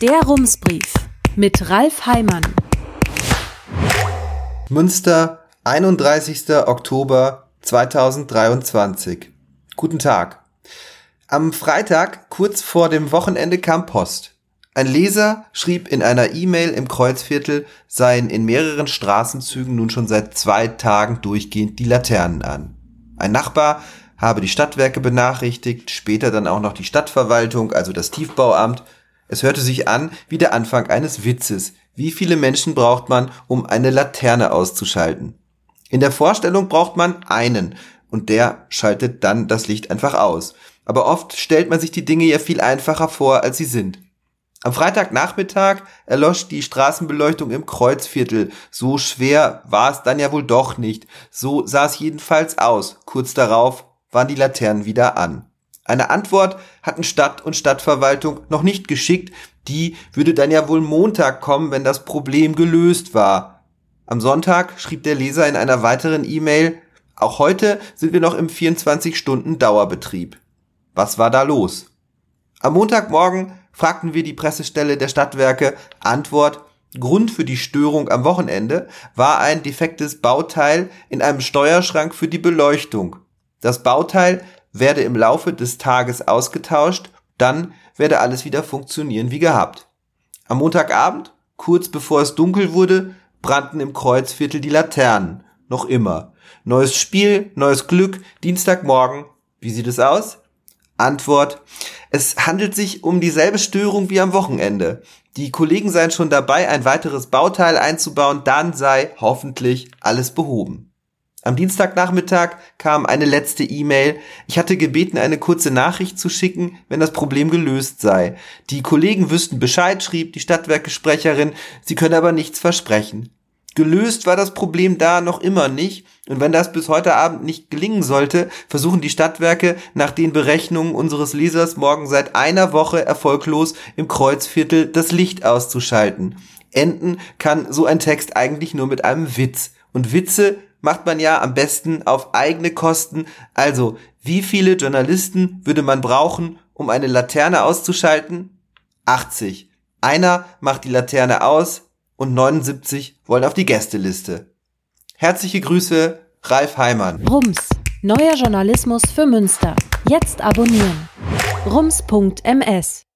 Der Rumsbrief mit Ralf Heimann. Münster, 31. Oktober 2023. Guten Tag. Am Freitag, kurz vor dem Wochenende, kam Post. Ein Leser schrieb in einer E-Mail im Kreuzviertel, seien in mehreren Straßenzügen nun schon seit zwei Tagen durchgehend die Laternen an. Ein Nachbar habe die Stadtwerke benachrichtigt, später dann auch noch die Stadtverwaltung, also das Tiefbauamt. Es hörte sich an wie der Anfang eines Witzes. Wie viele Menschen braucht man, um eine Laterne auszuschalten? In der Vorstellung braucht man einen und der schaltet dann das Licht einfach aus. Aber oft stellt man sich die Dinge ja viel einfacher vor, als sie sind. Am Freitagnachmittag erlosch die Straßenbeleuchtung im Kreuzviertel. So schwer war es dann ja wohl doch nicht. So sah es jedenfalls aus. Kurz darauf waren die Laternen wieder an. Eine Antwort hatten Stadt und Stadtverwaltung noch nicht geschickt, die würde dann ja wohl Montag kommen, wenn das Problem gelöst war. Am Sonntag schrieb der Leser in einer weiteren E-Mail, auch heute sind wir noch im 24-Stunden-Dauerbetrieb. Was war da los? Am Montagmorgen fragten wir die Pressestelle der Stadtwerke, Antwort, Grund für die Störung am Wochenende war ein defektes Bauteil in einem Steuerschrank für die Beleuchtung. Das Bauteil werde im Laufe des Tages ausgetauscht, dann werde alles wieder funktionieren wie gehabt. Am Montagabend, kurz bevor es dunkel wurde, brannten im Kreuzviertel die Laternen. Noch immer. Neues Spiel, neues Glück, Dienstagmorgen. Wie sieht es aus? Antwort. Es handelt sich um dieselbe Störung wie am Wochenende. Die Kollegen seien schon dabei, ein weiteres Bauteil einzubauen, dann sei hoffentlich alles behoben. Am Dienstagnachmittag kam eine letzte E-Mail. Ich hatte gebeten, eine kurze Nachricht zu schicken, wenn das Problem gelöst sei. Die Kollegen wüssten Bescheid, schrieb die Stadtwerkesprecherin, sie könne aber nichts versprechen. Gelöst war das Problem da noch immer nicht, und wenn das bis heute Abend nicht gelingen sollte, versuchen die Stadtwerke nach den Berechnungen unseres Lesers morgen seit einer Woche erfolglos im Kreuzviertel das Licht auszuschalten. Enden kann so ein Text eigentlich nur mit einem Witz. Und Witze macht man ja am besten auf eigene Kosten. Also, wie viele Journalisten würde man brauchen, um eine Laterne auszuschalten? 80. Einer macht die Laterne aus und 79 wollen auf die Gästeliste. Herzliche Grüße, Ralf Heimann. Rums, neuer Journalismus für Münster. Jetzt abonnieren. Rums.ms